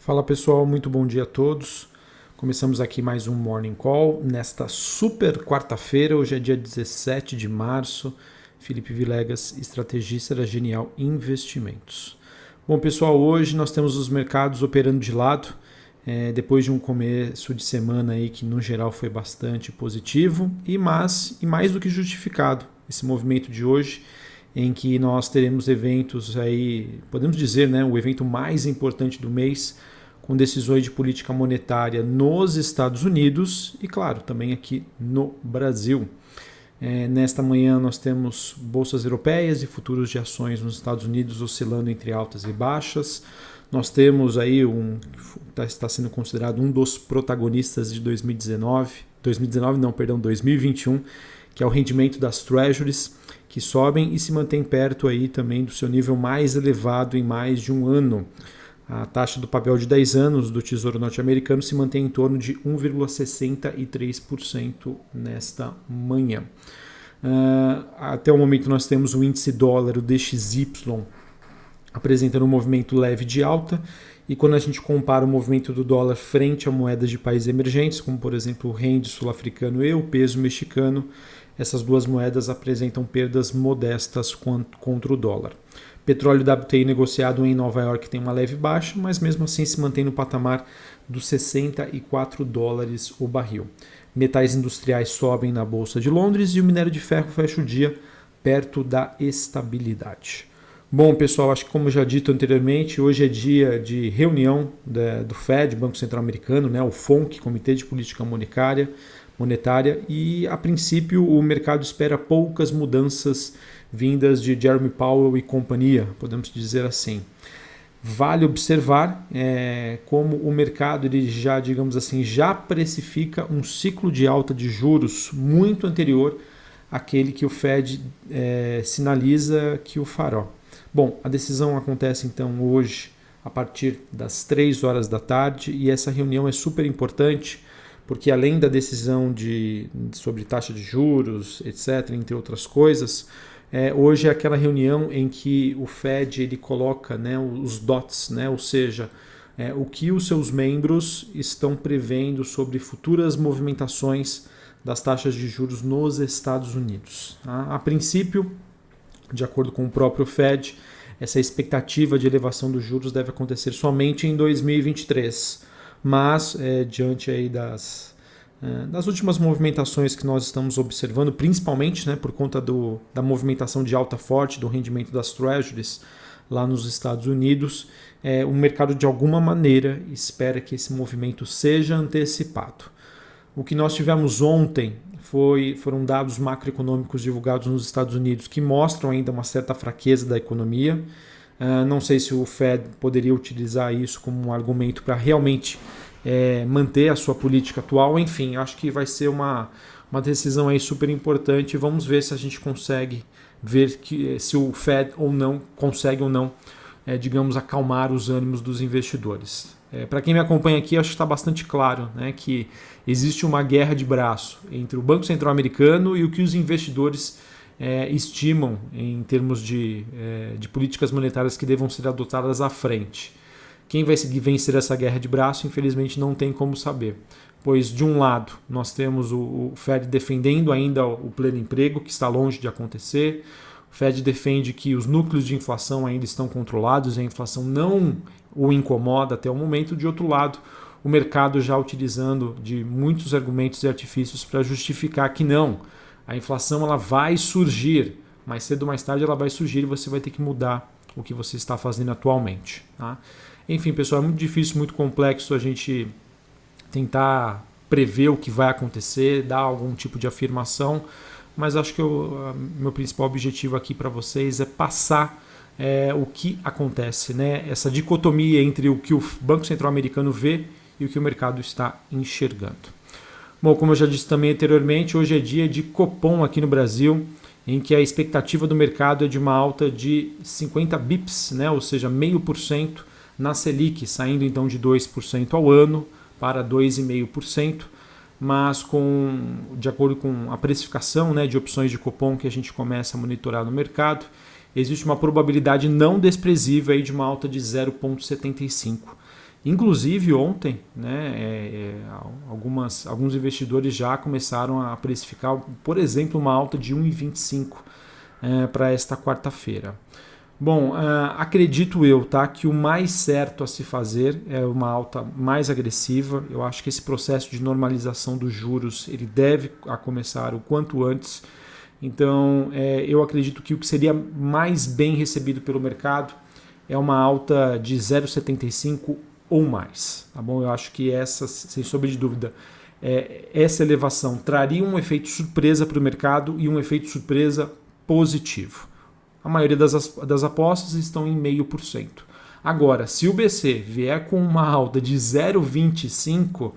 Fala pessoal, muito bom dia a todos. Começamos aqui mais um Morning Call nesta super quarta-feira, hoje é dia 17 de março. Felipe Vilegas, estrategista da Genial Investimentos. Bom pessoal, hoje nós temos os mercados operando de lado, é, depois de um começo de semana aí que no geral foi bastante positivo e, mas, e mais do que justificado esse movimento de hoje em que nós teremos eventos aí, podemos dizer, né, o evento mais importante do mês, com decisões de política monetária nos Estados Unidos e, claro, também aqui no Brasil. É, nesta manhã nós temos bolsas europeias e futuros de ações nos Estados Unidos oscilando entre altas e baixas. Nós temos aí um tá, está sendo considerado um dos protagonistas de 2019, 2019 não, perdão, 2021, que é o rendimento das treasuries que sobem e se mantém perto aí também do seu nível mais elevado em mais de um ano. A taxa do papel de 10 anos do Tesouro Norte-Americano se mantém em torno de 1,63% nesta manhã. Uh, até o momento nós temos o índice dólar, o DXY, apresentando um movimento leve de alta. E quando a gente compara o movimento do dólar frente a moedas de países emergentes, como por exemplo o rende sul-africano e o peso mexicano, essas duas moedas apresentam perdas modestas contra o dólar. Petróleo WTI negociado em Nova York tem uma leve baixa, mas mesmo assim se mantém no patamar dos 64 dólares o barril. Metais industriais sobem na Bolsa de Londres e o minério de ferro fecha o dia perto da estabilidade. Bom, pessoal, acho que como já dito anteriormente, hoje é dia de reunião do Fed, Banco Central Americano, né, o FONC, Comitê de Política Monetária, monetária e, a princípio, o mercado espera poucas mudanças vindas de Jeremy Powell e companhia, podemos dizer assim. Vale observar é, como o mercado ele já, digamos assim, já precifica um ciclo de alta de juros muito anterior àquele que o Fed é, sinaliza que o fará. Bom, a decisão acontece então hoje a partir das 3 horas da tarde e essa reunião é super importante porque além da decisão de, sobre taxa de juros, etc., entre outras coisas, é, hoje é aquela reunião em que o Fed ele coloca né, os dots, né, ou seja, é, o que os seus membros estão prevendo sobre futuras movimentações das taxas de juros nos Estados Unidos. Tá? A princípio, de acordo com o próprio Fed, essa expectativa de elevação dos juros deve acontecer somente em 2023 mas é, diante aí das, é, das últimas movimentações que nós estamos observando, principalmente né, por conta do, da movimentação de alta forte do rendimento das treasuries lá nos Estados Unidos, é, o mercado de alguma maneira espera que esse movimento seja antecipado. O que nós tivemos ontem foi, foram dados macroeconômicos divulgados nos Estados Unidos que mostram ainda uma certa fraqueza da economia. Uh, não sei se o Fed poderia utilizar isso como um argumento para realmente é, manter a sua política atual. Enfim, acho que vai ser uma, uma decisão aí super importante. Vamos ver se a gente consegue ver que, se o Fed ou não consegue ou não, é, digamos, acalmar os ânimos dos investidores. É, para quem me acompanha aqui, acho que está bastante claro né, que existe uma guerra de braço entre o Banco Central Americano e o que os investidores é, estimam em termos de, é, de políticas monetárias que devam ser adotadas à frente. Quem vai vencer essa guerra de braço, infelizmente, não tem como saber. Pois, de um lado, nós temos o, o Fed defendendo ainda o pleno emprego, que está longe de acontecer. O Fed defende que os núcleos de inflação ainda estão controlados e a inflação não o incomoda até o momento. De outro lado, o mercado já utilizando de muitos argumentos e artifícios para justificar que não a inflação ela vai surgir, mais cedo ou mais tarde ela vai surgir e você vai ter que mudar o que você está fazendo atualmente. Tá? Enfim, pessoal, é muito difícil, muito complexo a gente tentar prever o que vai acontecer, dar algum tipo de afirmação, mas acho que o meu principal objetivo aqui para vocês é passar é, o que acontece, né? essa dicotomia entre o que o Banco Central Americano vê e o que o mercado está enxergando. Bom, como eu já disse também anteriormente, hoje é dia de Copom aqui no Brasil, em que a expectativa do mercado é de uma alta de 50 bips, né? ou seja, meio por cento na Selic, saindo então de 2% ao ano para 2,5%, mas com, de acordo com a precificação né, de opções de Copom que a gente começa a monitorar no mercado, existe uma probabilidade não desprezível aí de uma alta de 0,75%. Inclusive ontem, né, é, é, algumas, alguns investidores já começaram a precificar, por exemplo, uma alta de 1,25 é, para esta quarta-feira. Bom, uh, acredito eu, tá, que o mais certo a se fazer é uma alta mais agressiva. Eu acho que esse processo de normalização dos juros ele deve a começar o quanto antes. Então, é, eu acredito que o que seria mais bem recebido pelo mercado é uma alta de 0,75 ou mais, tá bom? Eu acho que essa, sem sombra de dúvida, é, essa elevação traria um efeito surpresa para o mercado e um efeito surpresa positivo. A maioria das, das apostas estão em 0,5%. Agora, se o BC vier com uma alta de 0,25%,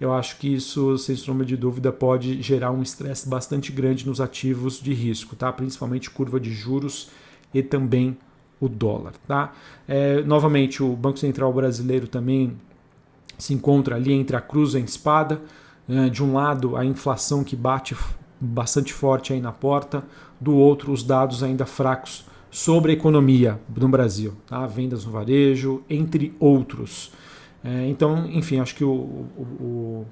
eu acho que isso, sem sombra de dúvida, pode gerar um estresse bastante grande nos ativos de risco, tá? principalmente curva de juros e também o dólar. Tá? É, novamente, o Banco Central brasileiro também se encontra ali entre a cruz e a espada. É, de um lado, a inflação que bate bastante forte aí na porta, do outro, os dados ainda fracos sobre a economia no Brasil, tá? vendas no varejo, entre outros. É, então, enfim, acho que o, o,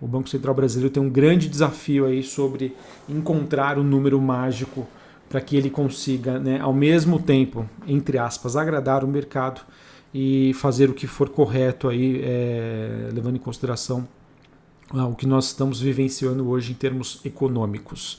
o, Banco Central brasileiro tem um grande desafio aí sobre encontrar o número mágico para que ele consiga, né, ao mesmo tempo, entre aspas, agradar o mercado e fazer o que for correto aí, é, levando em consideração ah, o que nós estamos vivenciando hoje em termos econômicos.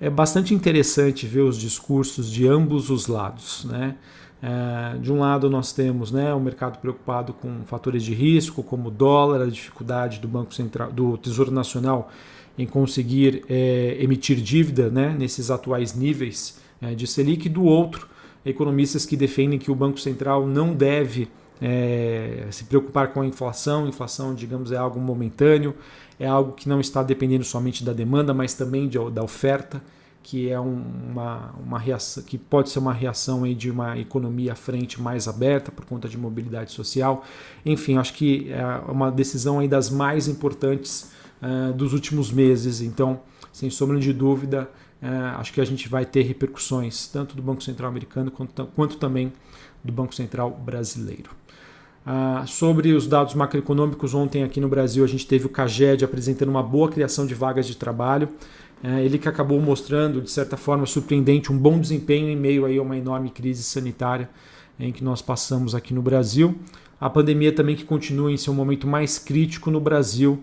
É bastante interessante ver os discursos de ambos os lados, né? É, de um lado nós temos né, o mercado preocupado com fatores de risco, como o dólar, a dificuldade do Banco Central, do Tesouro Nacional em conseguir é, emitir dívida né, nesses atuais níveis é, de Selic, do outro, economistas que defendem que o Banco Central não deve é, se preocupar com a inflação. Inflação, digamos, é algo momentâneo, é algo que não está dependendo somente da demanda, mas também de, da oferta que é uma, uma reação que pode ser uma reação aí de uma economia à frente mais aberta por conta de mobilidade social. Enfim, acho que é uma decisão aí das mais importantes uh, dos últimos meses. Então, sem sombra de dúvida, uh, acho que a gente vai ter repercussões tanto do Banco Central americano quanto, quanto também do Banco Central brasileiro. Uh, sobre os dados macroeconômicos, ontem aqui no Brasil a gente teve o CAGED apresentando uma boa criação de vagas de trabalho. É, ele que acabou mostrando, de certa forma surpreendente, um bom desempenho em meio aí a uma enorme crise sanitária em que nós passamos aqui no Brasil. A pandemia também que continua em seu momento mais crítico no Brasil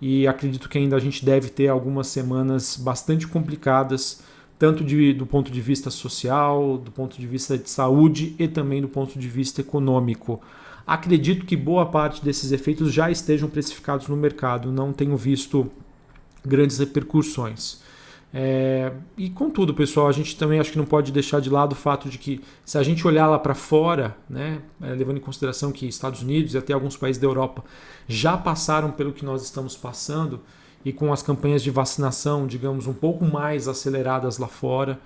e acredito que ainda a gente deve ter algumas semanas bastante complicadas, tanto de, do ponto de vista social, do ponto de vista de saúde e também do ponto de vista econômico. Acredito que boa parte desses efeitos já estejam precificados no mercado, não tenho visto grandes repercussões. É, e contudo, pessoal, a gente também acho que não pode deixar de lado o fato de que se a gente olhar lá para fora, né, é, levando em consideração que Estados Unidos e até alguns países da Europa já passaram pelo que nós estamos passando e com as campanhas de vacinação, digamos, um pouco mais aceleradas lá fora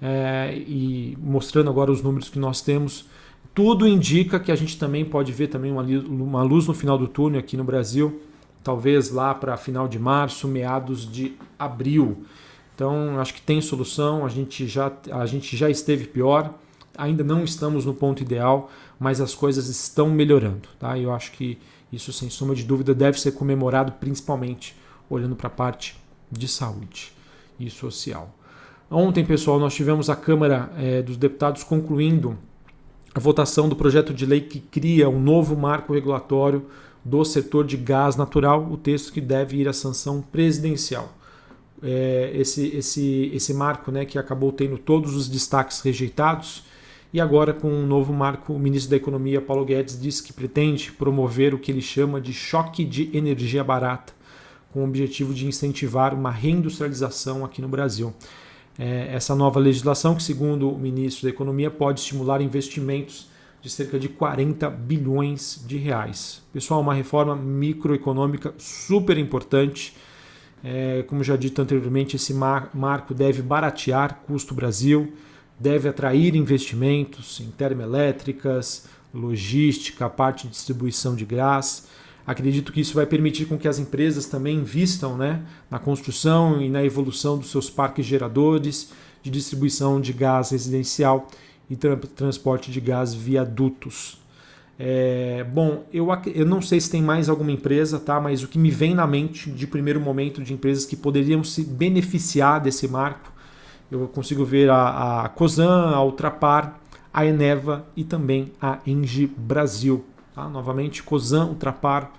é, e mostrando agora os números que nós temos, tudo indica que a gente também pode ver também uma, uma luz no final do túnel aqui no Brasil talvez lá para final de março, meados de abril. Então, acho que tem solução, a gente já, a gente já esteve pior, ainda não estamos no ponto ideal, mas as coisas estão melhorando. Tá? Eu acho que isso, sem sombra de dúvida, deve ser comemorado, principalmente olhando para a parte de saúde e social. Ontem, pessoal, nós tivemos a Câmara é, dos Deputados concluindo a votação do projeto de lei que cria um novo marco regulatório do setor de gás natural, o texto que deve ir à sanção presidencial. É, esse, esse, esse marco né, que acabou tendo todos os destaques rejeitados, e agora, com um novo marco, o ministro da Economia, Paulo Guedes, disse que pretende promover o que ele chama de choque de energia barata, com o objetivo de incentivar uma reindustrialização aqui no Brasil. É, essa nova legislação, que, segundo o ministro da Economia, pode estimular investimentos de cerca de 40 bilhões de reais. Pessoal, uma reforma microeconômica super importante. É, como já dito anteriormente, esse mar marco deve baratear custo Brasil, deve atrair investimentos em termoelétricas, logística, parte de distribuição de gás. Acredito que isso vai permitir com que as empresas também invistam né, na construção e na evolução dos seus parques geradores de distribuição de gás residencial e tra transporte de gás via dutos. É, bom, eu, eu não sei se tem mais alguma empresa, tá? Mas o que me vem na mente de primeiro momento de empresas que poderiam se beneficiar desse marco, eu consigo ver a, a Cosan, a Ultrapar, a Eneva e também a Engie Brasil. Tá? Novamente, Cosan, Ultrapar,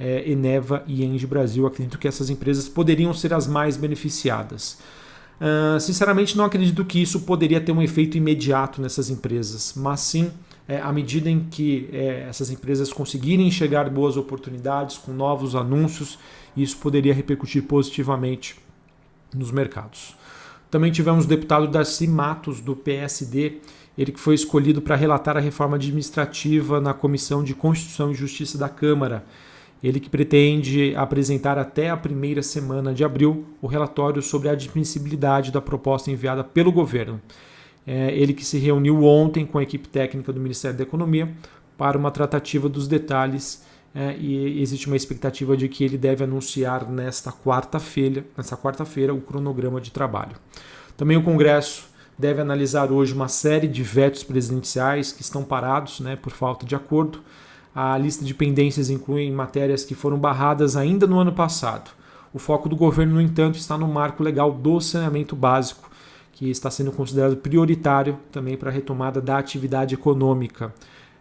é, Eneva e Engie Brasil. Acredito que essas empresas poderiam ser as mais beneficiadas. Uh, sinceramente, não acredito que isso poderia ter um efeito imediato nessas empresas, mas sim é, à medida em que é, essas empresas conseguirem enxergar boas oportunidades com novos anúncios, isso poderia repercutir positivamente nos mercados. Também tivemos o deputado Darcy Matos, do PSD, ele que foi escolhido para relatar a reforma administrativa na Comissão de Constituição e Justiça da Câmara. Ele que pretende apresentar até a primeira semana de abril o relatório sobre a admissibilidade da proposta enviada pelo governo. É ele que se reuniu ontem com a equipe técnica do Ministério da Economia para uma tratativa dos detalhes é, e existe uma expectativa de que ele deve anunciar nesta quarta-feira, nesta quarta-feira, o cronograma de trabalho. Também o Congresso deve analisar hoje uma série de vetos presidenciais que estão parados, né, por falta de acordo. A lista de pendências inclui matérias que foram barradas ainda no ano passado. O foco do governo, no entanto, está no marco legal do saneamento básico, que está sendo considerado prioritário também para a retomada da atividade econômica.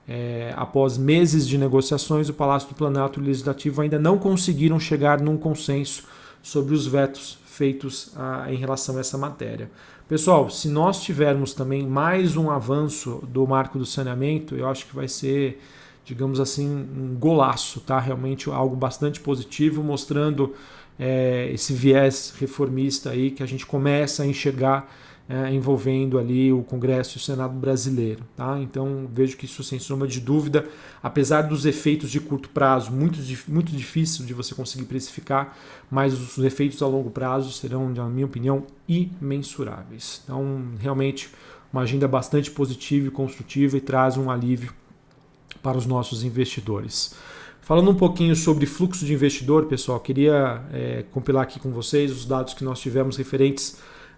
É, após meses de negociações, o Palácio do Planalto e o Legislativo ainda não conseguiram chegar num consenso sobre os vetos feitos ah, em relação a essa matéria. Pessoal, se nós tivermos também mais um avanço do marco do saneamento, eu acho que vai ser digamos assim, um golaço, tá? Realmente algo bastante positivo, mostrando é, esse viés reformista aí que a gente começa a enxergar é, envolvendo ali o Congresso e o Senado brasileiro. Tá? Então vejo que isso, sem sombra de dúvida, apesar dos efeitos de curto prazo, muito, muito difícil de você conseguir precificar, mas os efeitos a longo prazo serão, na minha opinião, imensuráveis. Então, realmente, uma agenda bastante positiva e construtiva e traz um alívio para os nossos investidores. Falando um pouquinho sobre fluxo de investidor, pessoal, queria é, compilar aqui com vocês os dados que nós tivemos referentes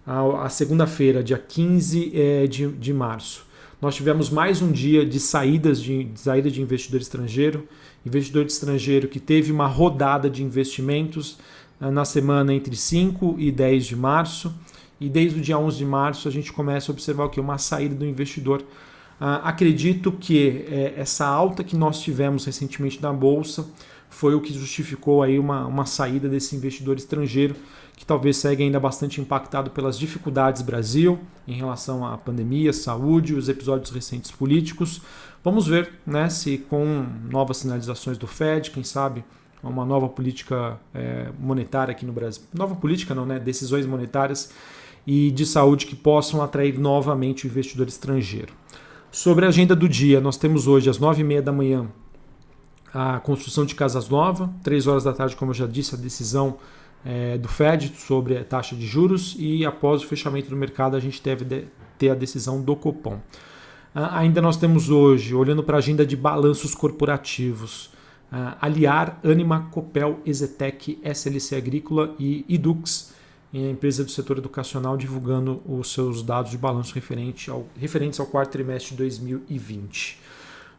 à, à segunda-feira, dia 15 é, de, de março. Nós tivemos mais um dia de saídas de, de saída de investidor estrangeiro, investidor estrangeiro que teve uma rodada de investimentos é, na semana entre 5 e 10 de março. E desde o dia 11 de março a gente começa a observar o que? Uma saída do investidor Uh, acredito que é, essa alta que nós tivemos recentemente na bolsa foi o que justificou aí uma, uma saída desse investidor estrangeiro que talvez segue ainda bastante impactado pelas dificuldades Brasil em relação à pandemia, saúde, os episódios recentes políticos. Vamos ver né, se com novas sinalizações do Fed, quem sabe uma nova política é, monetária aqui no Brasil, nova política não, né, decisões monetárias e de saúde que possam atrair novamente o investidor estrangeiro. Sobre a agenda do dia, nós temos hoje às 9h30 da manhã a construção de casas novas, 3 horas da tarde, como eu já disse, a decisão é, do Fed sobre a taxa de juros e após o fechamento do mercado a gente deve ter a decisão do Copom. Ah, ainda nós temos hoje, olhando para a agenda de balanços corporativos, ah, Aliar, Anima, Copel, Exetec, SLC Agrícola e Idux empresa do setor educacional divulgando os seus dados de balanço referente ao, referentes ao quarto trimestre de 2020.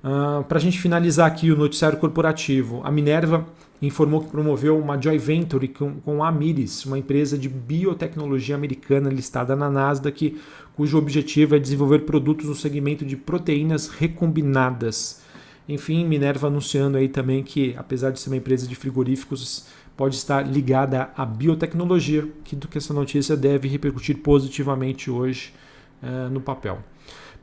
Uh, Para a gente finalizar aqui o noticiário corporativo, a Minerva informou que promoveu uma joint venture com, com a Amiris, uma empresa de biotecnologia americana listada na Nasdaq, cujo objetivo é desenvolver produtos no segmento de proteínas recombinadas. Enfim, Minerva anunciando aí também que, apesar de ser uma empresa de frigoríficos, pode estar ligada à biotecnologia, que do que essa notícia deve repercutir positivamente hoje uh, no papel.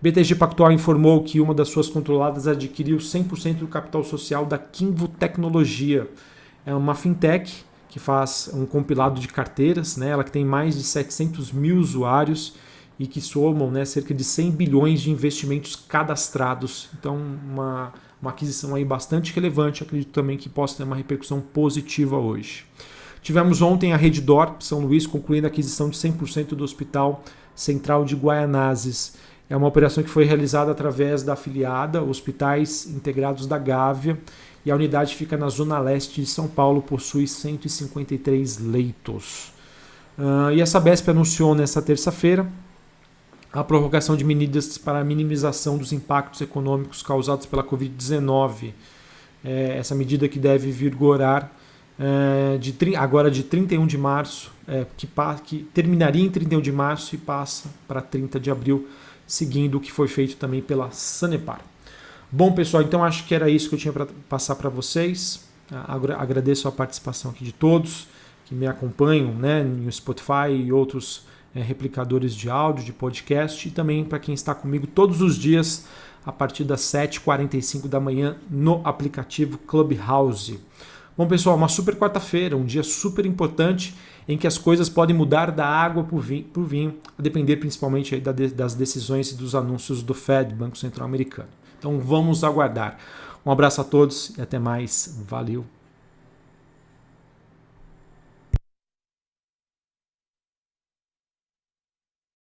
BTG Pactual informou que uma das suas controladas adquiriu 100% do capital social da Kinvo Tecnologia. É uma fintech que faz um compilado de carteiras, né? ela que tem mais de 700 mil usuários e que somam né, cerca de 100 bilhões de investimentos cadastrados. Então, uma uma aquisição aí bastante relevante, acredito também que possa ter uma repercussão positiva hoje. Tivemos ontem a Reddor São Luís concluindo a aquisição de 100% do Hospital Central de Guaianazes. É uma operação que foi realizada através da afiliada Hospitais Integrados da Gávea e a unidade fica na zona leste de São Paulo, possui 153 leitos. Uh, e essa BESP anunciou nessa terça-feira a prorrogação de medidas para a minimização dos impactos econômicos causados pela Covid-19. É, essa medida que deve vigorar é, de, agora de 31 de março, é, que, que terminaria em 31 de março e passa para 30 de abril, seguindo o que foi feito também pela Sanepar. Bom, pessoal, então acho que era isso que eu tinha para passar para vocês. Agradeço a participação aqui de todos que me acompanham né, no Spotify e outros é, replicadores de áudio, de podcast, e também para quem está comigo todos os dias a partir das 7h45 da manhã no aplicativo Clubhouse. Bom, pessoal, uma super quarta-feira, um dia super importante em que as coisas podem mudar da água para o vinho, a depender principalmente das decisões e dos anúncios do Fed, Banco Central Americano. Então vamos aguardar. Um abraço a todos e até mais. Valeu!